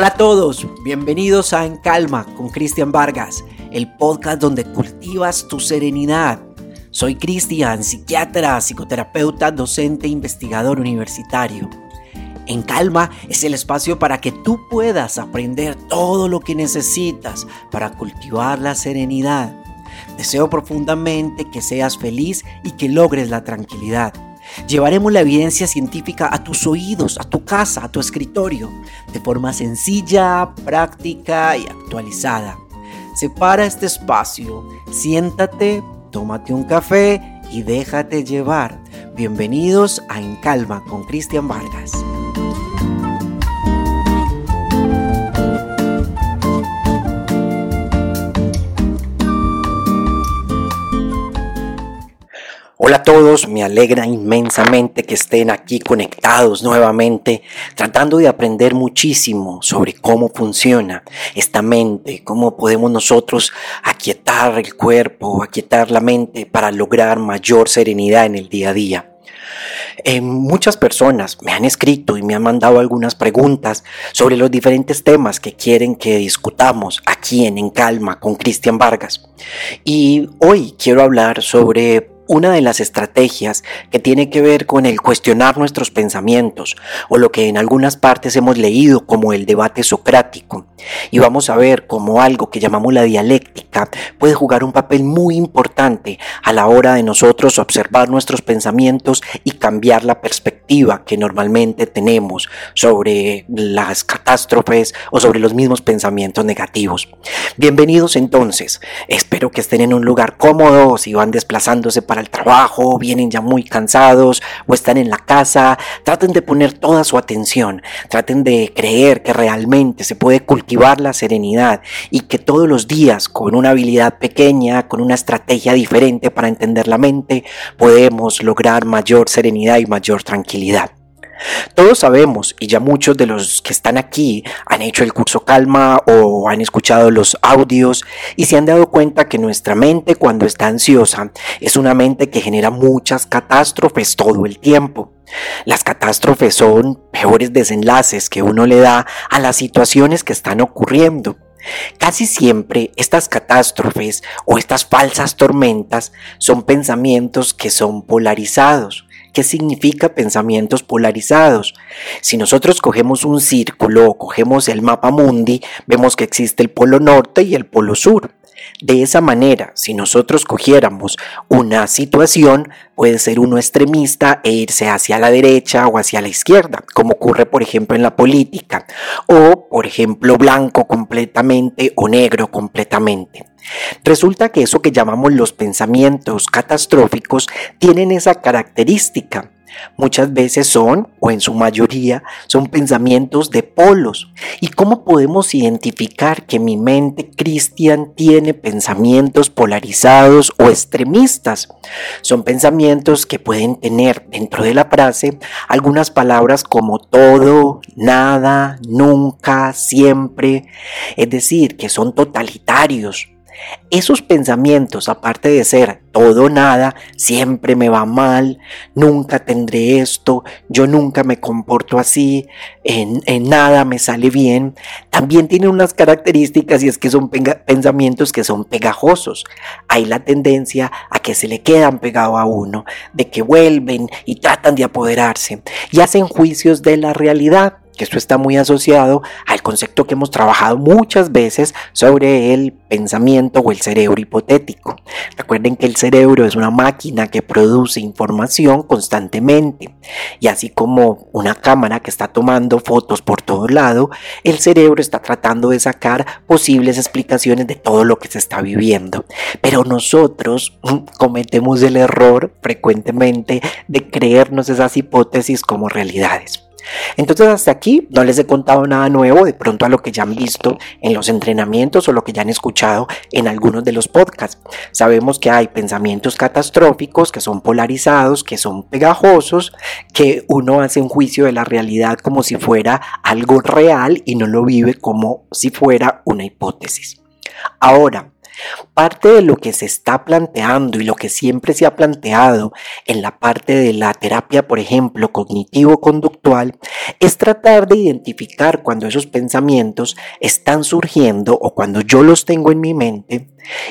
Hola a todos, bienvenidos a En Calma con Cristian Vargas, el podcast donde cultivas tu serenidad. Soy Cristian, psiquiatra, psicoterapeuta, docente e investigador universitario. En Calma es el espacio para que tú puedas aprender todo lo que necesitas para cultivar la serenidad. Deseo profundamente que seas feliz y que logres la tranquilidad. Llevaremos la evidencia científica a tus oídos, a tu casa, a tu escritorio, de forma sencilla, práctica y actualizada. Separa este espacio, siéntate, tómate un café y déjate llevar. Bienvenidos a En Calma con Cristian Vargas. Hola a todos, me alegra inmensamente que estén aquí conectados nuevamente, tratando de aprender muchísimo sobre cómo funciona esta mente, cómo podemos nosotros aquietar el cuerpo, aquietar la mente para lograr mayor serenidad en el día a día. Eh, muchas personas me han escrito y me han mandado algunas preguntas sobre los diferentes temas que quieren que discutamos aquí en En Calma con Cristian Vargas. Y hoy quiero hablar sobre una de las estrategias que tiene que ver con el cuestionar nuestros pensamientos o lo que en algunas partes hemos leído como el debate socrático. Y vamos a ver cómo algo que llamamos la dialéctica puede jugar un papel muy importante a la hora de nosotros observar nuestros pensamientos y cambiar la perspectiva que normalmente tenemos sobre las catástrofes o sobre los mismos pensamientos negativos. Bienvenidos entonces. Espero que estén en un lugar cómodo si van desplazándose para el trabajo, vienen ya muy cansados o están en la casa, traten de poner toda su atención, traten de creer que realmente se puede cultivar la serenidad y que todos los días con una habilidad pequeña, con una estrategia diferente para entender la mente, podemos lograr mayor serenidad y mayor tranquilidad. Todos sabemos, y ya muchos de los que están aquí han hecho el curso Calma o han escuchado los audios y se han dado cuenta que nuestra mente cuando está ansiosa es una mente que genera muchas catástrofes todo el tiempo. Las catástrofes son peores desenlaces que uno le da a las situaciones que están ocurriendo. Casi siempre estas catástrofes o estas falsas tormentas son pensamientos que son polarizados. ¿Qué significa pensamientos polarizados? Si nosotros cogemos un círculo o cogemos el mapa mundi, vemos que existe el polo norte y el polo sur. De esa manera, si nosotros cogiéramos una situación, puede ser uno extremista e irse hacia la derecha o hacia la izquierda, como ocurre por ejemplo en la política, o por ejemplo blanco completamente o negro completamente. Resulta que eso que llamamos los pensamientos catastróficos tienen esa característica Muchas veces son, o en su mayoría, son pensamientos de polos. ¿Y cómo podemos identificar que mi mente cristian tiene pensamientos polarizados o extremistas? Son pensamientos que pueden tener dentro de la frase algunas palabras como todo, nada, nunca, siempre, es decir, que son totalitarios esos pensamientos, aparte de ser todo nada, siempre me va mal, nunca tendré esto, yo nunca me comporto así, en, nada me sale bien, también tienen unas características y es que son pensamientos que son pegajosos. Hay la tendencia a que se le quedan pegados a uno, de que vuelven y tratan de apoderarse y hacen juicios de la realidad que esto está muy asociado al concepto que hemos trabajado muchas veces sobre el pensamiento o el cerebro hipotético. Recuerden que el cerebro es una máquina que produce información constantemente y así como una cámara que está tomando fotos por todo lado, el cerebro está tratando de sacar posibles explicaciones de todo lo que se está viviendo. Pero nosotros mm, cometemos el error frecuentemente de creernos esas hipótesis como realidades. Entonces hasta aquí no les he contado nada nuevo de pronto a lo que ya han visto en los entrenamientos o lo que ya han escuchado en algunos de los podcasts. Sabemos que hay pensamientos catastróficos que son polarizados, que son pegajosos, que uno hace un juicio de la realidad como si fuera algo real y no lo vive como si fuera una hipótesis. Ahora, Parte de lo que se está planteando y lo que siempre se ha planteado en la parte de la terapia, por ejemplo, cognitivo-conductual, es tratar de identificar cuando esos pensamientos están surgiendo o cuando yo los tengo en mi mente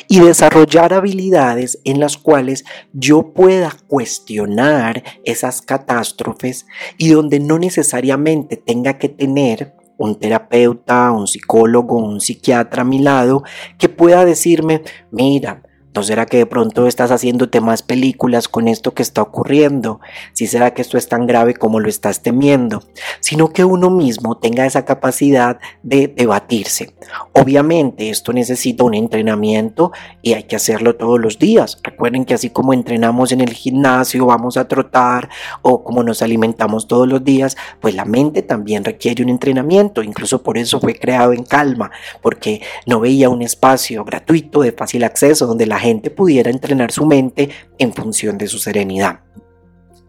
y desarrollar habilidades en las cuales yo pueda cuestionar esas catástrofes y donde no necesariamente tenga que tener un terapeuta, un psicólogo, un psiquiatra a mi lado que pueda decirme, mira, ¿No será que de pronto estás haciéndote más películas con esto que está ocurriendo? ¿Si será que esto es tan grave como lo estás temiendo? Sino que uno mismo tenga esa capacidad de debatirse. Obviamente esto necesita un entrenamiento y hay que hacerlo todos los días. Recuerden que así como entrenamos en el gimnasio, vamos a trotar o como nos alimentamos todos los días, pues la mente también requiere un entrenamiento. Incluso por eso fue creado en calma, porque no veía un espacio gratuito de fácil acceso donde la gente pudiera entrenar su mente en función de su serenidad.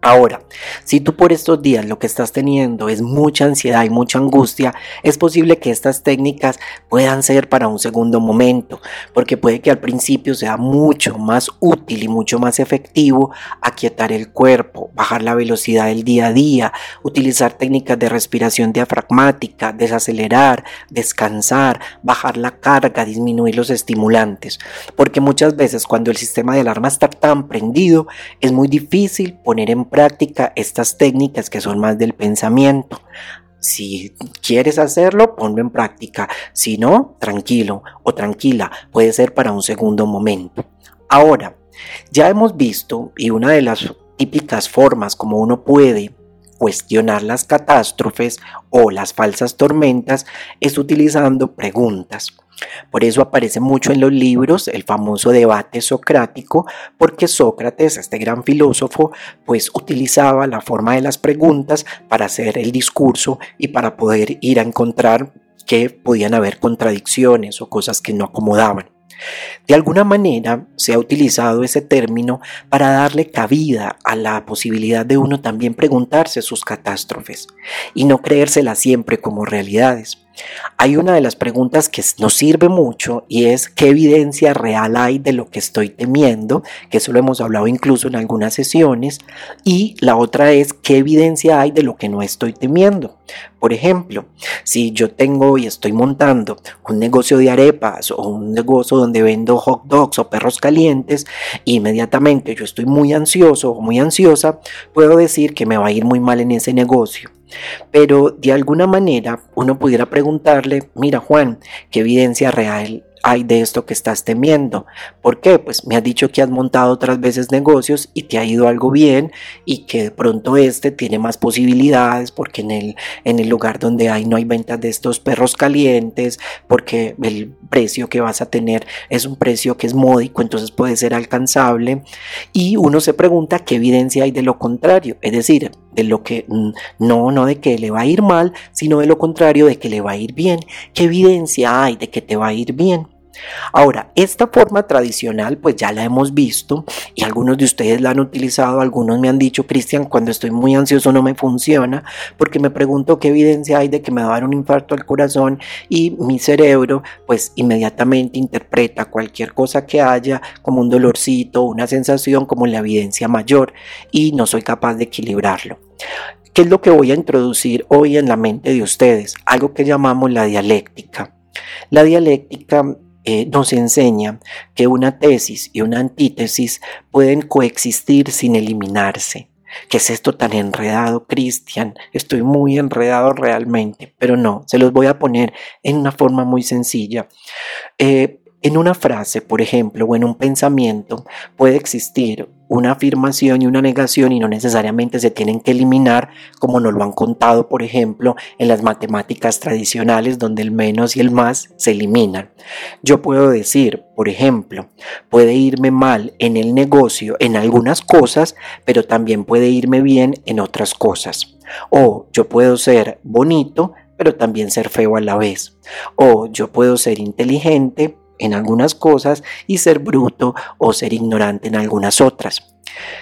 Ahora, si tú por estos días lo que estás teniendo es mucha ansiedad y mucha angustia, es posible que estas técnicas puedan ser para un segundo momento, porque puede que al principio sea mucho más útil y mucho más efectivo aquietar el cuerpo, bajar la velocidad del día a día, utilizar técnicas de respiración diafragmática, desacelerar, descansar, bajar la carga, disminuir los estimulantes, porque muchas veces cuando el sistema de alarma está tan prendido, es muy difícil poner en práctica estas técnicas que son más del pensamiento. Si quieres hacerlo, ponlo en práctica. Si no, tranquilo o tranquila, puede ser para un segundo momento. Ahora, ya hemos visto, y una de las típicas formas como uno puede cuestionar las catástrofes o las falsas tormentas es utilizando preguntas. Por eso aparece mucho en los libros el famoso debate socrático, porque Sócrates, este gran filósofo, pues utilizaba la forma de las preguntas para hacer el discurso y para poder ir a encontrar que podían haber contradicciones o cosas que no acomodaban. De alguna manera se ha utilizado ese término para darle cabida a la posibilidad de uno también preguntarse sus catástrofes y no creérselas siempre como realidades. Hay una de las preguntas que nos sirve mucho y es qué evidencia real hay de lo que estoy temiendo, que eso lo hemos hablado incluso en algunas sesiones, y la otra es qué evidencia hay de lo que no estoy temiendo. Por ejemplo, si yo tengo y estoy montando un negocio de arepas o un negocio donde vendo hot dogs o perros calientes, inmediatamente yo estoy muy ansioso o muy ansiosa, puedo decir que me va a ir muy mal en ese negocio. Pero de alguna manera uno pudiera preguntarle, mira Juan, ¿qué evidencia real hay de esto que estás temiendo. ¿Por qué? Pues me has dicho que has montado otras veces negocios y te ha ido algo bien y que de pronto este tiene más posibilidades porque en el, en el lugar donde hay no hay ventas de estos perros calientes, porque el precio que vas a tener es un precio que es módico, entonces puede ser alcanzable. Y uno se pregunta qué evidencia hay de lo contrario, es decir, de lo que mm, no, no de que le va a ir mal, sino de lo contrario, de que le va a ir bien. ¿Qué evidencia hay de que te va a ir bien? Ahora, esta forma tradicional pues ya la hemos visto y algunos de ustedes la han utilizado, algunos me han dicho, Cristian, cuando estoy muy ansioso no me funciona porque me pregunto qué evidencia hay de que me va a dar un infarto al corazón y mi cerebro pues inmediatamente interpreta cualquier cosa que haya como un dolorcito, una sensación como la evidencia mayor y no soy capaz de equilibrarlo. ¿Qué es lo que voy a introducir hoy en la mente de ustedes? Algo que llamamos la dialéctica. La dialéctica eh, nos enseña que una tesis y una antítesis pueden coexistir sin eliminarse. ¿Qué es esto tan enredado, Cristian? Estoy muy enredado realmente, pero no, se los voy a poner en una forma muy sencilla. Eh, en una frase, por ejemplo, o en un pensamiento, puede existir una afirmación y una negación y no necesariamente se tienen que eliminar como nos lo han contado, por ejemplo, en las matemáticas tradicionales donde el menos y el más se eliminan. Yo puedo decir, por ejemplo, puede irme mal en el negocio en algunas cosas, pero también puede irme bien en otras cosas. O yo puedo ser bonito, pero también ser feo a la vez. O yo puedo ser inteligente, en algunas cosas y ser bruto o ser ignorante en algunas otras.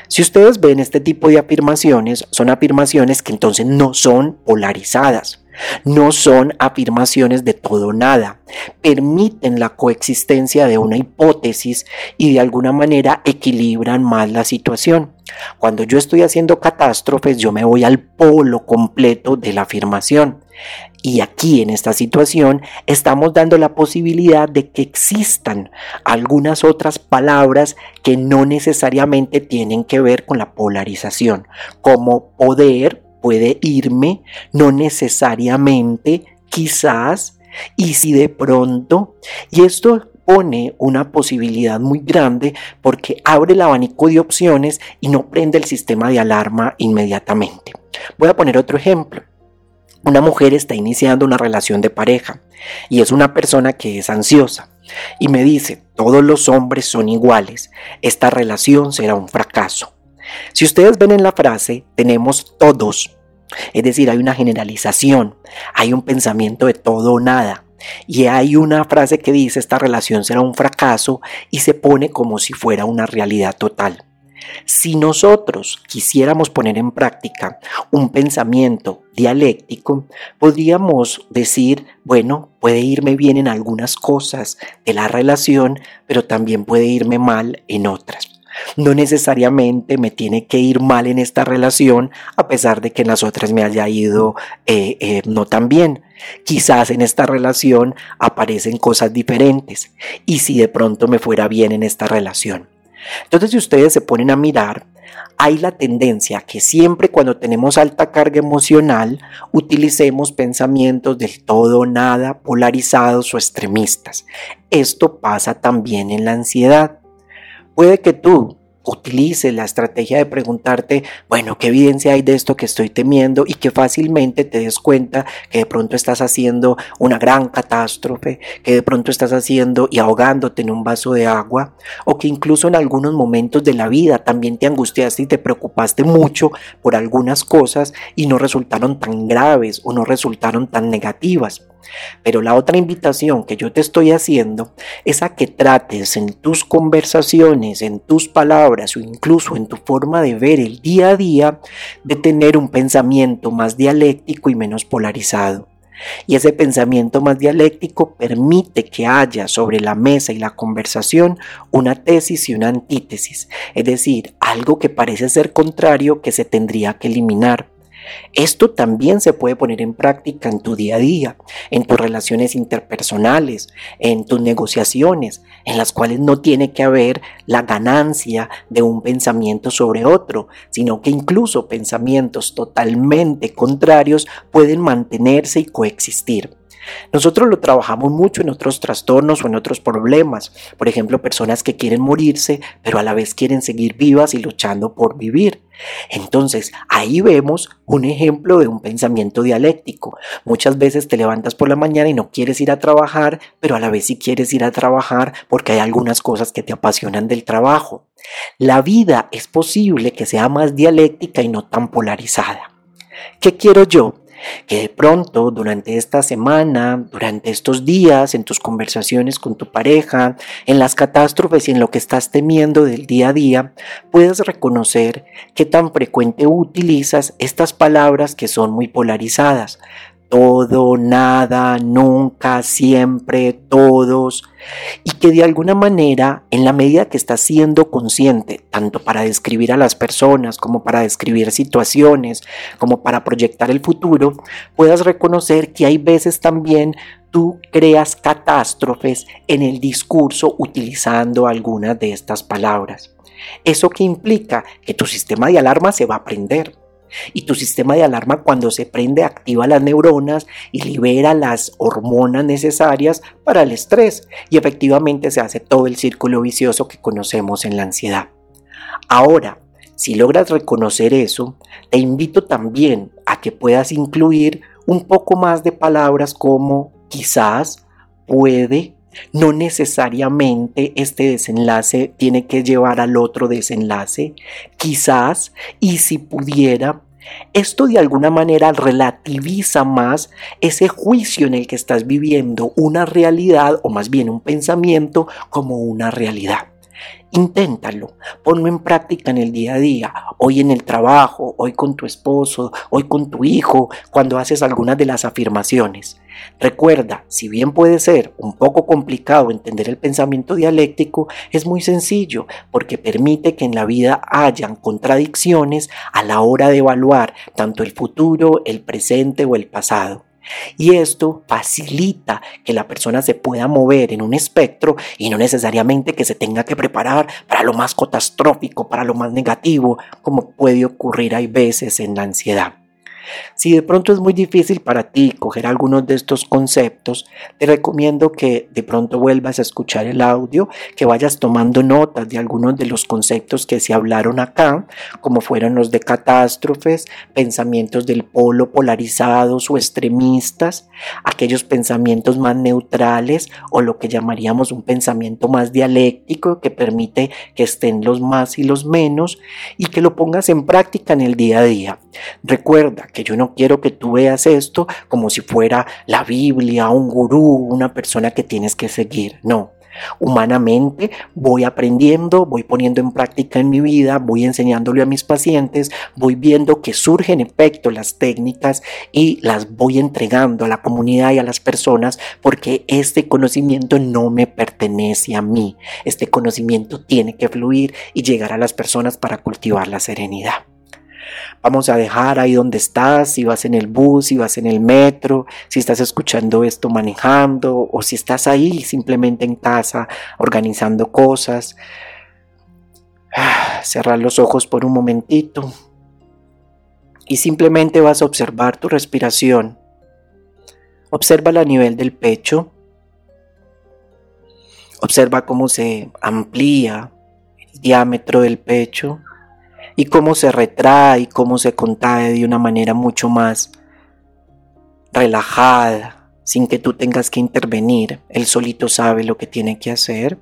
Si ustedes ven este tipo de afirmaciones, son afirmaciones que entonces no son polarizadas. No son afirmaciones de todo nada. Permiten la coexistencia de una hipótesis y de alguna manera equilibran más la situación. Cuando yo estoy haciendo catástrofes, yo me voy al polo completo de la afirmación. Y aquí en esta situación estamos dando la posibilidad de que existan algunas otras palabras que no necesariamente tienen que ver con la polarización, como poder puede irme, no necesariamente, quizás, y si de pronto, y esto pone una posibilidad muy grande porque abre el abanico de opciones y no prende el sistema de alarma inmediatamente. Voy a poner otro ejemplo. Una mujer está iniciando una relación de pareja y es una persona que es ansiosa y me dice, todos los hombres son iguales, esta relación será un fracaso. Si ustedes ven en la frase, tenemos todos, es decir, hay una generalización, hay un pensamiento de todo o nada. Y hay una frase que dice esta relación será un fracaso y se pone como si fuera una realidad total. Si nosotros quisiéramos poner en práctica un pensamiento dialéctico, podríamos decir, bueno, puede irme bien en algunas cosas de la relación, pero también puede irme mal en otras. No necesariamente me tiene que ir mal en esta relación a pesar de que en las otras me haya ido eh, eh, no tan bien. Quizás en esta relación aparecen cosas diferentes y si de pronto me fuera bien en esta relación. Entonces si ustedes se ponen a mirar, hay la tendencia que siempre cuando tenemos alta carga emocional utilicemos pensamientos del todo nada polarizados o extremistas. Esto pasa también en la ansiedad. Puede que tú utilice la estrategia de preguntarte, bueno, ¿qué evidencia hay de esto que estoy temiendo? Y que fácilmente te des cuenta que de pronto estás haciendo una gran catástrofe, que de pronto estás haciendo y ahogándote en un vaso de agua, o que incluso en algunos momentos de la vida también te angustiaste y te preocupaste mucho por algunas cosas y no resultaron tan graves o no resultaron tan negativas. Pero la otra invitación que yo te estoy haciendo es a que trates en tus conversaciones, en tus palabras o incluso en tu forma de ver el día a día de tener un pensamiento más dialéctico y menos polarizado. Y ese pensamiento más dialéctico permite que haya sobre la mesa y la conversación una tesis y una antítesis, es decir, algo que parece ser contrario que se tendría que eliminar. Esto también se puede poner en práctica en tu día a día, en tus relaciones interpersonales, en tus negociaciones, en las cuales no tiene que haber la ganancia de un pensamiento sobre otro, sino que incluso pensamientos totalmente contrarios pueden mantenerse y coexistir. Nosotros lo trabajamos mucho en otros trastornos o en otros problemas. Por ejemplo, personas que quieren morirse, pero a la vez quieren seguir vivas y luchando por vivir. Entonces, ahí vemos un ejemplo de un pensamiento dialéctico. Muchas veces te levantas por la mañana y no quieres ir a trabajar, pero a la vez sí quieres ir a trabajar porque hay algunas cosas que te apasionan del trabajo. La vida es posible que sea más dialéctica y no tan polarizada. ¿Qué quiero yo? Que de pronto durante esta semana, durante estos días, en tus conversaciones con tu pareja, en las catástrofes y en lo que estás temiendo del día a día, puedas reconocer qué tan frecuente utilizas estas palabras que son muy polarizadas todo, nada, nunca, siempre, todos, y que de alguna manera, en la medida que estás siendo consciente, tanto para describir a las personas como para describir situaciones, como para proyectar el futuro, puedas reconocer que hay veces también tú creas catástrofes en el discurso utilizando algunas de estas palabras. ¿Eso que implica? Que tu sistema de alarma se va a prender y tu sistema de alarma cuando se prende activa las neuronas y libera las hormonas necesarias para el estrés y efectivamente se hace todo el círculo vicioso que conocemos en la ansiedad. Ahora, si logras reconocer eso, te invito también a que puedas incluir un poco más de palabras como quizás, puede, no necesariamente este desenlace tiene que llevar al otro desenlace, quizás, y si pudiera, esto de alguna manera relativiza más ese juicio en el que estás viviendo una realidad o más bien un pensamiento como una realidad. Inténtalo, ponlo en práctica en el día a día, hoy en el trabajo, hoy con tu esposo, hoy con tu hijo, cuando haces algunas de las afirmaciones. Recuerda, si bien puede ser un poco complicado entender el pensamiento dialéctico, es muy sencillo porque permite que en la vida hayan contradicciones a la hora de evaluar tanto el futuro, el presente o el pasado. Y esto facilita que la persona se pueda mover en un espectro y no necesariamente que se tenga que preparar para lo más catastrófico, para lo más negativo, como puede ocurrir hay veces en la ansiedad. Si de pronto es muy difícil para ti coger algunos de estos conceptos, te recomiendo que de pronto vuelvas a escuchar el audio, que vayas tomando notas de algunos de los conceptos que se hablaron acá, como fueron los de catástrofes, pensamientos del polo polarizados o extremistas, aquellos pensamientos más neutrales o lo que llamaríamos un pensamiento más dialéctico que permite que estén los más y los menos y que lo pongas en práctica en el día a día. Recuerda que yo no quiero que tú veas esto como si fuera la Biblia, un gurú, una persona que tienes que seguir. No. Humanamente voy aprendiendo, voy poniendo en práctica en mi vida, voy enseñándole a mis pacientes, voy viendo que surgen efecto las técnicas y las voy entregando a la comunidad y a las personas porque este conocimiento no me pertenece a mí. Este conocimiento tiene que fluir y llegar a las personas para cultivar la serenidad. Vamos a dejar ahí donde estás, si vas en el bus, si vas en el metro, si estás escuchando esto manejando o si estás ahí simplemente en casa organizando cosas. Ah, cerrar los ojos por un momentito y simplemente vas a observar tu respiración. Observa a nivel del pecho. Observa cómo se amplía el diámetro del pecho y cómo se retrae y cómo se contrae de una manera mucho más relajada, sin que tú tengas que intervenir. Él solito sabe lo que tiene que hacer.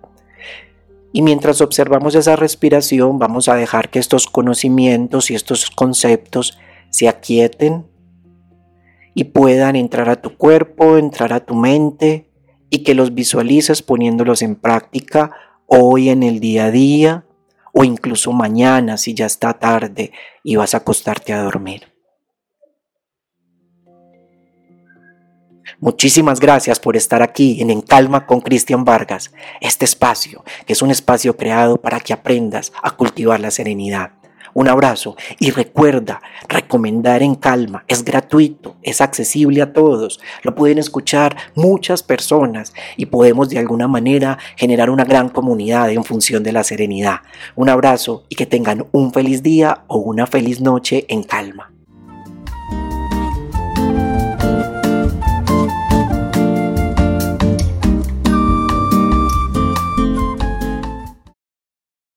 Y mientras observamos esa respiración, vamos a dejar que estos conocimientos y estos conceptos se aquieten y puedan entrar a tu cuerpo, entrar a tu mente y que los visualices poniéndolos en práctica hoy en el día a día o incluso mañana si ya está tarde y vas a acostarte a dormir. Muchísimas gracias por estar aquí en En Calma con Cristian Vargas, este espacio que es un espacio creado para que aprendas a cultivar la serenidad. Un abrazo y recuerda, recomendar en calma, es gratuito, es accesible a todos, lo pueden escuchar muchas personas y podemos de alguna manera generar una gran comunidad en función de la serenidad. Un abrazo y que tengan un feliz día o una feliz noche en calma.